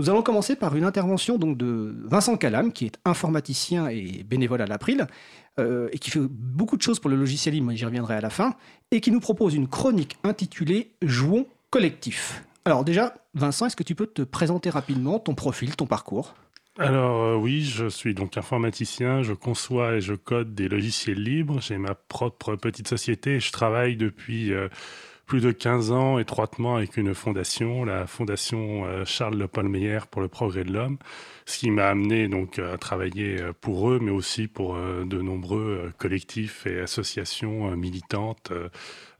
Nous allons commencer par une intervention donc de Vincent Calam, qui est informaticien et bénévole à l'April, euh, et qui fait beaucoup de choses pour le logiciel libre, j'y reviendrai à la fin, et qui nous propose une chronique intitulée Jouons collectif. Alors déjà, Vincent, est-ce que tu peux te présenter rapidement ton profil, ton parcours? Alors euh, oui, je suis donc informaticien, je conçois et je code des logiciels libres, j'ai ma propre petite société je travaille depuis euh, plus de 15 ans étroitement avec une fondation, la fondation euh, Charles Le Paul Meyer pour le progrès de l'homme, ce qui m'a amené donc à travailler pour eux mais aussi pour de nombreux collectifs et associations militantes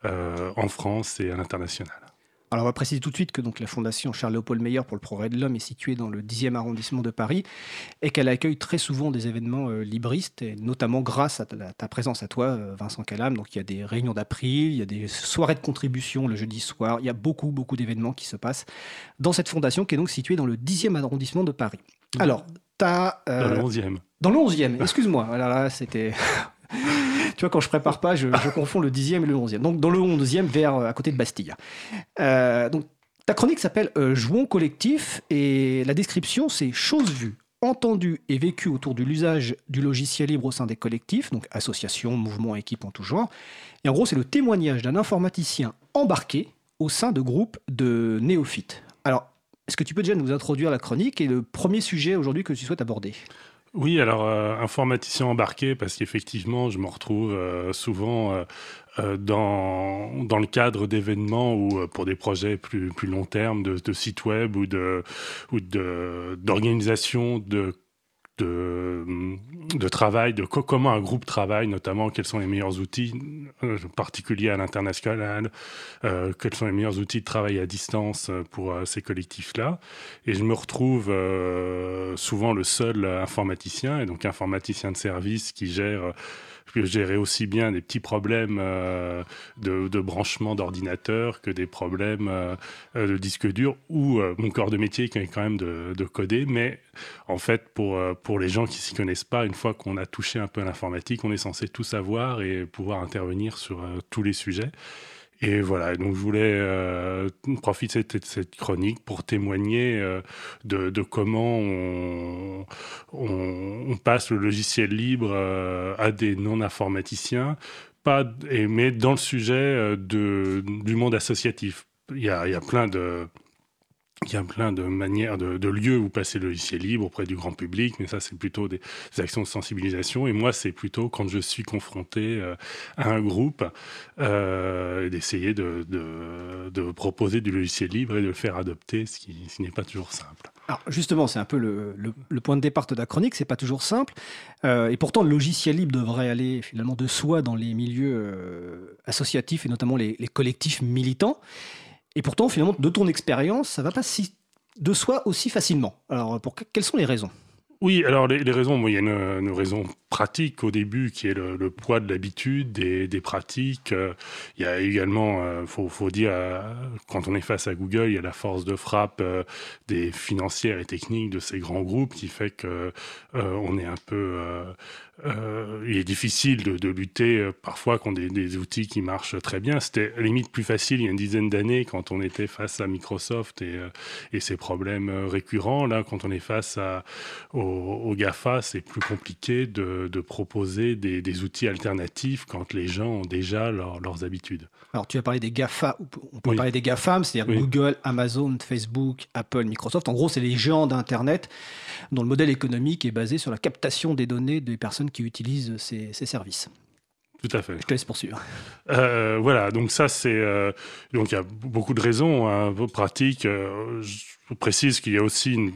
en France et à l'international. Alors on va préciser tout de suite que donc, la Fondation Charles-Léopold Meyer pour le progrès de l'homme est située dans le 10e arrondissement de Paris et qu'elle accueille très souvent des événements euh, libristes, et notamment grâce à ta, présence à toi, euh, Vincent Calam. Donc il y a des réunions d'april, il y a des soirées de contribution le jeudi soir, il y a beaucoup, beaucoup d'événements qui se passent dans cette fondation qui est donc située dans le 10e arrondissement de Paris. Alors, tu as... Euh, dans le 11e. Dans le 11e, excuse-moi. Alors là, c'était... tu vois, quand je prépare pas, je, confonds le 10e et le 11e. Donc, dans le 11e, vers euh, à côté de Bastille. Euh, donc, ta chronique s'appelle euh, Jouons collectif et la description, c'est choses vues, entendues et vécues autour de l'usage du logiciel libre au sein des collectifs, donc associations, mouvements, équipes en tout genre. Et en gros, c'est le témoignage d'un informaticien embarqué au sein de groupes de néophytes. Alors, est-ce que tu peux déjà nous introduire la chronique et le premier sujet aujourd'hui que tu souhaites aborder? Oui, alors euh, informaticien embarqué, parce qu'effectivement, je me retrouve euh, souvent euh, dans, dans le cadre d'événements ou pour des projets plus, plus long terme de, de sites web ou de ou d'organisation de de, de, travail, de comment un groupe travaille, notamment quels sont les meilleurs outils, euh, particuliers à l'international, euh, quels sont les meilleurs outils de travail à distance euh, pour ces collectifs-là. Et je me retrouve souvent le seul informaticien, et donc informaticien de service qui gère gérer aussi bien des petits problèmes euh, de, branchement d'ordinateur que des problèmes euh, de disque dur ou euh, mon corps de métier qui est quand même de, de coder. Mais en fait, pour, pour les gens qui s'y connaissent pas, une fois qu'on a touché un peu à l'informatique, on est censé tout savoir et pouvoir intervenir sur tous les sujets. Et voilà, donc je voulais euh, profiter de cette chronique pour témoigner euh, de, comment on, passe le logiciel libre euh, à des non-informaticiens, pas, mais dans le sujet du monde associatif. Il y a, il y a plein de il y a plein de manières, de, lieux où passer le logiciel libre auprès du grand public, mais ça, c'est plutôt des, actions de sensibilisation. Et moi, c'est plutôt quand je suis confronté euh, à un groupe, euh, d'essayer de, proposer du logiciel libre et de le faire adopter, ce qui, n'est pas toujours simple. Alors justement, c'est un peu le, point de départ de la chronique, c'est pas toujours simple. Euh, et pourtant, le logiciel libre devrait aller finalement de soi dans les milieux associatifs et notamment les collectifs militants. Et pourtant, finalement, de ton expérience, ça va pas si de soi aussi facilement. Alors, pour quelles sont les raisons? Oui, alors les, raisons, il y a une, raison pratique au début qui est le, poids de l'habitude, des, pratiques. Euh, il y a également, il euh, faut, dire, euh, quand on est face à Google, il y a la force de frappe des financières et techniques de ces grands groupes qui fait que on est un peu euh, il est difficile de, de, lutter euh, parfois contre des, des, outils qui marchent très bien. C'était limite plus facile il y a une dizaine d'années quand on était face à Microsoft et, euh, et ses problèmes récurrents. Là, quand on est face à, aux, GAFA, c'est plus compliqué de, de proposer des, des, outils alternatifs quand les gens ont déjà leurs habitudes. Alors, tu as parlé des GAFA, on peut parler des GAFAM, c'est-à-dire Google, Amazon, Facebook, Apple, Microsoft. En gros, c'est les géants d'Internet dont le modèle économique est basé sur la captation des données des personnes qui utilisent ces, services. Tout à fait. Je te laisse poursuivre. Euh, voilà, donc ça c'est euh, donc il y a beaucoup de raisons hein, pratiques. Euh, je précise qu'il y a aussi une,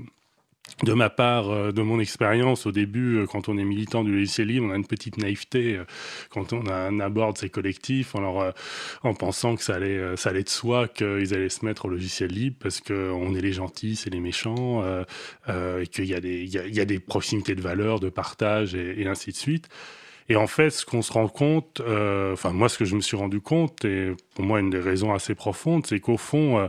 de ma part, euh, de mon expérience au début, euh, quand on est militant du logiciel libre, on a une petite naïveté euh, quand on, aborde ces collectifs, en, en pensant que ça allait, ça allait de soi qu'ils allaient se mettre au logiciel libre parce qu'on est les gentils, c'est les méchants, et qu'il y, a des, il y, a, des proximités de valeurs, de partage et ainsi de suite. Et en fait, ce qu'on se rend compte, enfin moi, ce que je me suis rendu compte, et pour moi une des raisons assez profondes, c'est qu'au fond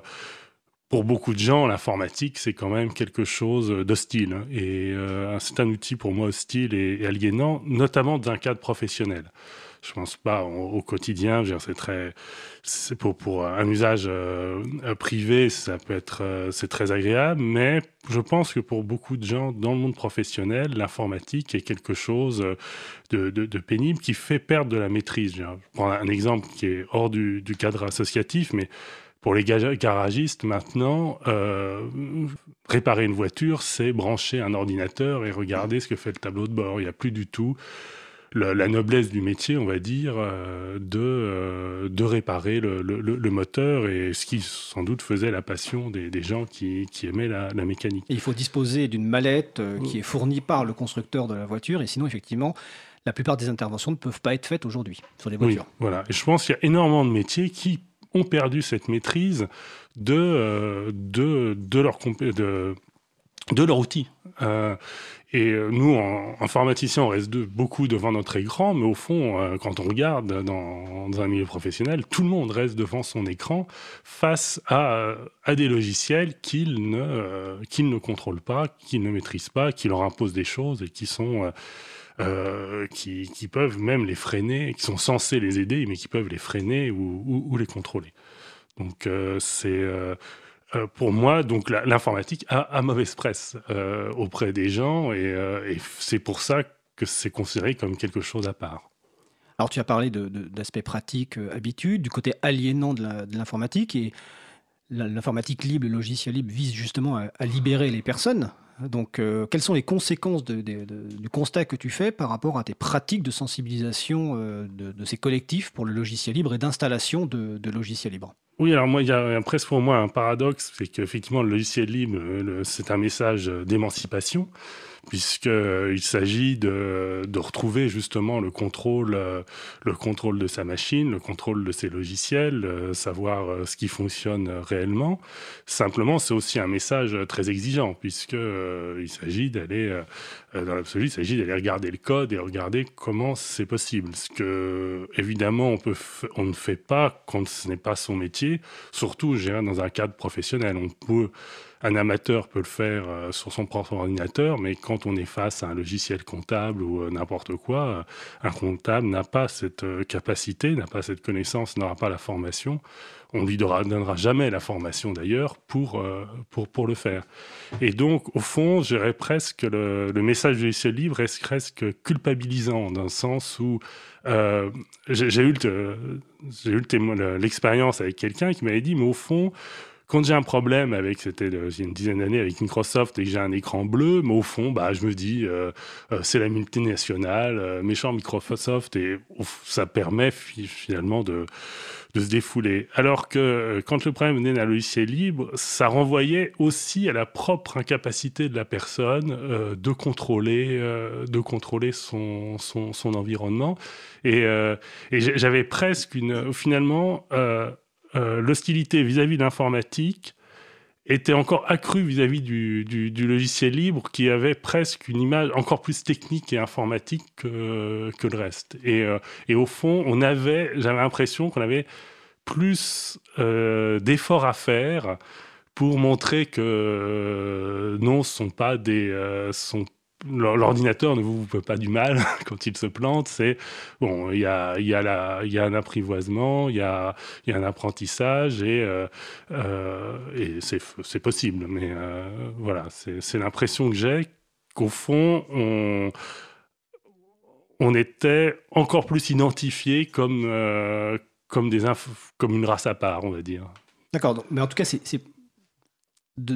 pour beaucoup de gens, l'informatique, c'est quand même quelque chose d'hostile. Hein. Et euh, c'est un outil pour moi hostile et, aliénant, notamment dans un cadre professionnel. Je pense pas au, quotidien. C'est très, c'est pour, un usage euh, privé, ça peut être, euh, c'est très agréable. Mais je pense que pour beaucoup de gens dans le monde professionnel, l'informatique est quelque chose de, de, pénible qui fait perdre de la maîtrise. Je prends un exemple qui est hors du, du cadre associatif, mais pour les garagistes, maintenant, euh, réparer une voiture, c'est brancher un ordinateur et regarder ce que fait le tableau de bord. Il n'y a plus du tout la, noblesse du métier, on va dire, euh, de, euh, de réparer le, moteur et ce qui sans doute faisait la passion des, gens qui, aimaient la, mécanique. il faut disposer d'une mallette qui est fournie par le constructeur de la voiture et sinon, effectivement, la plupart des interventions ne peuvent pas être faites aujourd'hui sur les voitures. voilà. Et je pense qu'il y a énormément de métiers qui ont perdu cette maîtrise de, euh, de, de, leur, outil. Euh, et euh, nous, en informaticiens, on reste beaucoup devant notre écran, mais au fond, quand on regarde dans, un milieu professionnel, tout le monde reste devant son écran face à, des logiciels qu'ils ne, qu'ils ne contrôlent pas, qu'ils ne maîtrisent pas, qui leur imposent des choses et qui sont euh, qui, peuvent même les freiner, qui sont censés les aider, mais qui peuvent les freiner ou, les contrôler. Donc euh, c'est euh, pour moi, donc l'informatique a, a, mauvaise presse auprès des gens et, c'est pour ça que c'est considéré comme quelque chose à part. Alors tu as parlé d'aspect de, pratique, habitude, du côté aliénant de l'informatique et l'informatique libre, le logiciel libre vise justement à, libérer les personnes. Donc, euh, quelles sont les conséquences du constat que tu fais par rapport à tes pratiques de sensibilisation euh, de, ces collectifs pour le logiciel libre et d'installation de, logiciels libres? Oui, alors moi, il y a presque pour moi un paradoxe, c'est qu'effectivement, le logiciel libre, c'est un message d'émancipation puisqu'il euh, s'agit de, de, retrouver justement le contrôle, euh, le contrôle de sa machine, le contrôle de ses logiciels, euh, savoir ce qui fonctionne réellement. Simplement, c'est aussi un message très exigeant, puisqu'il s'agit d'aller, dans l'absolu, il s'agit d'aller regarder le code et regarder comment c'est possible. Ce que, évidemment, on, ne fait pas quand ce n'est pas son métier, surtout, dans un cadre professionnel. On peut un amateur peut le faire euh, sur son propre ordinateur, mais quand on est face à un logiciel comptable ou euh, n'importe quoi, euh, un comptable n'a pas cette capacité, n'a pas cette connaissance, n'aura pas la formation. On lui donnera jamais la formation d'ailleurs pour, pour, pour le faire. Et donc, au fond, je dirais presque le, le message du logiciel libre est presque culpabilisant, dans le sens où j'ai eu l'expérience avec quelqu'un qui m'avait dit, mais au fond, quand j'ai un problème avec, c'était a une dizaine d'années avec Microsoft et j'ai un écran bleu, mais au fond, bah, je me dis, euh, euh, c'est la multinationale, euh, méchant Microsoft, et ça permet finalement de, de se défouler. Alors que quand le problème venait d'un logiciel libre, ça renvoyait aussi à la propre incapacité de la personne de contrôler, de contrôler son, son, environnement. Et j'avais presque une, finalement, euh, l'hostilité vis-à-vis de l'informatique était encore accrue vis-à-vis du, logiciel libre qui avait presque une image encore plus technique et informatique que, le reste. Et, euh, et, au fond, on avait, j'avais l'impression qu'on avait plus euh, d'efforts à faire pour montrer que non, ce sont pas des, sont l'ordinateur ne vous fait pas du mal quand il se plante. C'est bon, il y a, y, a y a un apprivoisement, il y a, y a un apprentissage et, euh, euh, c'est possible. Mais euh, voilà, c'est l'impression que j'ai qu'au fond, on, on était encore plus identifié comme, comme une race à part, on va dire. D'accord, mais en tout cas, c'est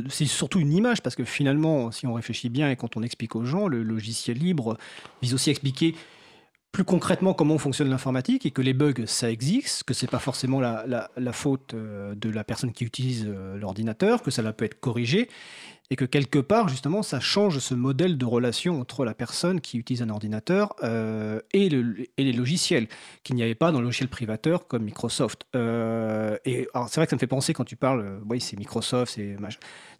c'est surtout une image, parce que finalement, si on réfléchit bien et quand on explique aux gens, le logiciel libre vise aussi à expliquer plus concrètement comment fonctionne l'informatique et que les bugs, ça existe, que c'est pas forcément la, faute euh, de la personne qui utilise euh, l'ordinateur, que ça peut être corrigé et que quelque part, justement, ça change ce modèle de relation entre la personne qui utilise un ordinateur euh, et, le, et, les logiciels, qu'il n'y avait pas dans le logiciel privateur comme Microsoft. Euh, et c'est vrai que ça me fait penser quand tu parles, euh, oui, c'est Microsoft, c'est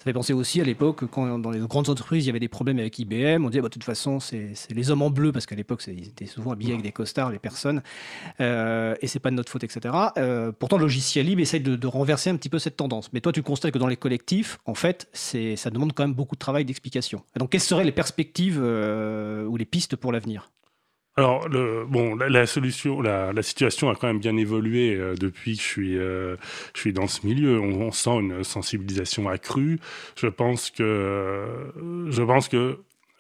fait penser aussi à l'époque quand dans les grandes entreprises il y avait des problèmes avec IBM, on disait bah, de toute façon c'est les hommes en bleu parce qu'à l'époque ils étaient souvent habillés avec des costards les personnes euh, et c'est pas de notre faute etc. pourtant le logiciel libre essaye de, de, renverser un petit peu cette tendance. Mais toi tu constates que dans les collectifs en fait ça demande quand même beaucoup de travail d'explication. Donc, quelles seraient les perspectives euh, ou les pistes pour l'avenir? Alors, le, bon, la, solution, la, la, situation a quand même bien évolué euh, depuis que je suis, euh, je suis dans ce milieu. On, on, sent une sensibilisation accrue. Je pense que, je pense que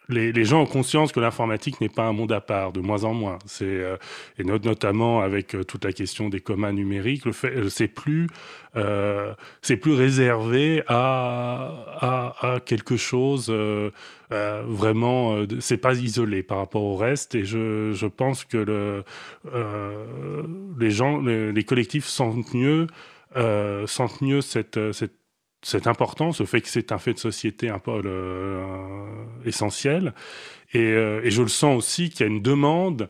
les, gens ont conscience que l'informatique n'est pas un monde à part, de moins en moins. C'est euh, et notamment avec euh, toute la question des communs numériques, le fait, euh, c'est plus euh, c'est plus réservé à, à, à quelque chose vraiment. c'est pas isolé par rapport au reste. Et je, je pense que le, les gens, les, les, collectifs sentent mieux sentent mieux cette cette c'est important, ce fait que c'est un fait de société un peu euh, essentiel. Et, euh, et, je le sens aussi qu'il y a une demande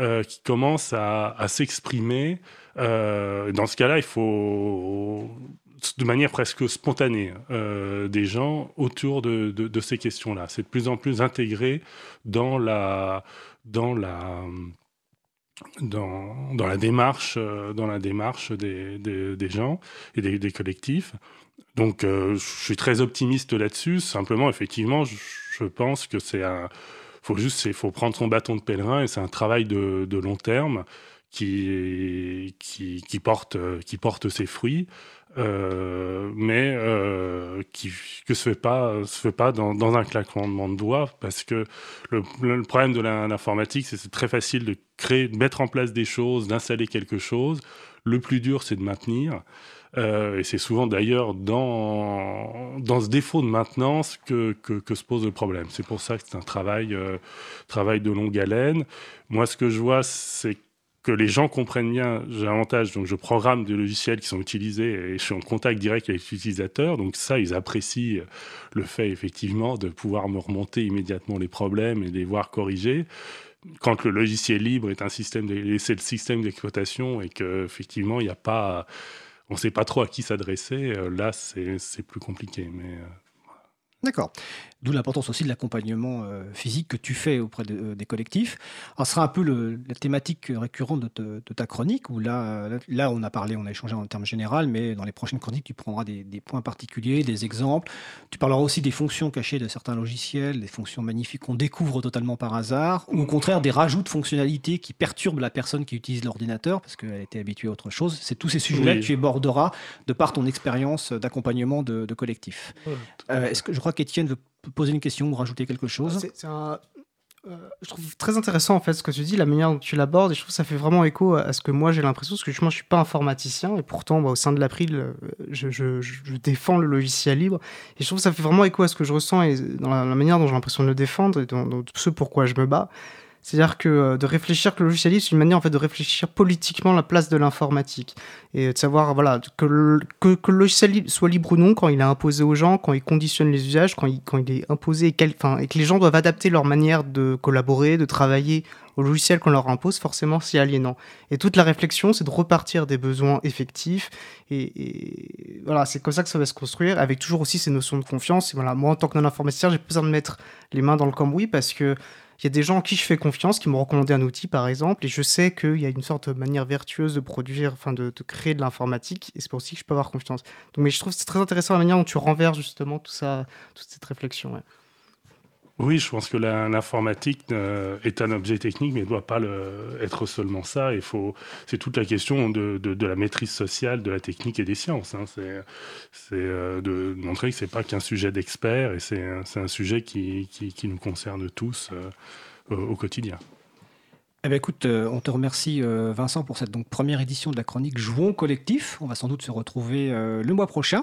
euh, qui commence à, s'exprimer. Dans ce cas-là, il faut, de manière presque spontanée, des gens autour de, ces questions-là. C'est de plus en plus intégré dans la, démarche, dans la démarche des, gens et des collectifs. Donc, euh, je suis très optimiste là-dessus. Simplement, effectivement, je, pense que c'est un. Faut juste, il faut prendre son bâton de pèlerin et c'est un travail de, de, long terme qui, qui, qui, porte, qui porte ses fruits, euh, mais euh, qui que se fait pas, se fait pas dans, dans un claquement de doigts parce que le, problème de l'informatique, c'est c'est très facile de créer, de mettre en place des choses, d'installer quelque chose. Le plus dur, c'est de maintenir. Euh, et c'est souvent d'ailleurs dans, dans ce défaut de maintenance que, que, se pose le problème. C'est pour ça que c'est un travail, travail de longue haleine. Moi, ce que je vois, c'est que les gens comprennent bien, j'ai l'avantage, donc je programme des logiciels qui sont utilisés et je suis en contact direct avec l'utilisateur, donc ça, ils apprécient le fait effectivement de pouvoir me remonter immédiatement les problèmes et les voir corriger quand le logiciel libre est un système, c'est le système d'exploitation et qu'effectivement, il n'y a pas, on ne sait pas trop à qui s'adresser, euh, là, c'est plus compliqué. Mais euh, D'accord. D'où l'importance aussi de l'accompagnement euh, physique que tu fais auprès de, euh, des collectifs. Alors, ce sera un peu le, la thématique récurrente de, te, de, ta chronique, où là, là, on a parlé, on a échangé en termes général, mais dans les prochaines chroniques, tu prendras des, des, points particuliers, des exemples. Tu parleras aussi des fonctions cachées de certains logiciels, des fonctions magnifiques qu'on découvre totalement par hasard, ou au contraire des rajouts de fonctionnalités qui perturbent la personne qui utilise l'ordinateur, parce qu'elle était habituée à autre chose. C'est tous ces sujets-là oui. que tu éborderas de par ton expérience d'accompagnement de, de collectifs. Euh, Est-ce que je crois qu'Étienne veut poser une question ou rajouter quelque chose un... Euh, je trouve très intéressant en fait ce que tu dis, la manière dont tu l'abordes, et je trouve que ça fait vraiment écho à ce que moi j'ai l'impression, parce que je suis pas informaticien, et pourtant bah, au sein de l'April, je, je, défends le logiciel libre, et je trouve que ça fait vraiment écho à ce que je ressens et dans la, la manière dont j'ai l'impression de le défendre et dans, dans ce pourquoi je me bats. C'est-à-dire que euh, de réfléchir que le logiciel libre, c'est une manière en fait de réfléchir politiquement la place de l'informatique et de savoir voilà que le, que, le logiciel soit libre ou non quand il est imposé aux gens, quand il conditionne les usages, quand il, quand il est imposé et, quel, et que les gens doivent adapter leur manière de collaborer, de travailler au logiciel qu'on leur impose, forcément c'est aliénant. Et toute la réflexion, c'est de repartir des besoins effectifs et, et voilà, c'est comme ça que ça va se construire avec toujours aussi ces notions de confiance. Et voilà, moi en tant que non informaticien, j'ai besoin de mettre les mains dans le cambouis parce que il y a des gens en qui je fais confiance, qui m'ont recommandé un outil, par exemple, et je sais qu'il y a une sorte de manière vertueuse de produire, enfin de, créer de l'informatique, et c'est pour aussi que je peux avoir confiance. Donc, mais je trouve que c'est très intéressant la manière dont tu renverses justement tout ça, toute cette réflexion. Oui, je pense que l'informatique euh, est un objet technique, mais ne doit pas être seulement ça. C'est toute la question de, la maîtrise sociale de la technique et des sciences. Hein. C'est euh, de montrer que c'est pas qu'un sujet d'expert, et c'est un sujet qui, nous concerne tous euh, au quotidien. Eh bien, écoute, on te remercie Vincent pour cette première édition de la chronique Jouons collectif. On va sans doute se retrouver le mois prochain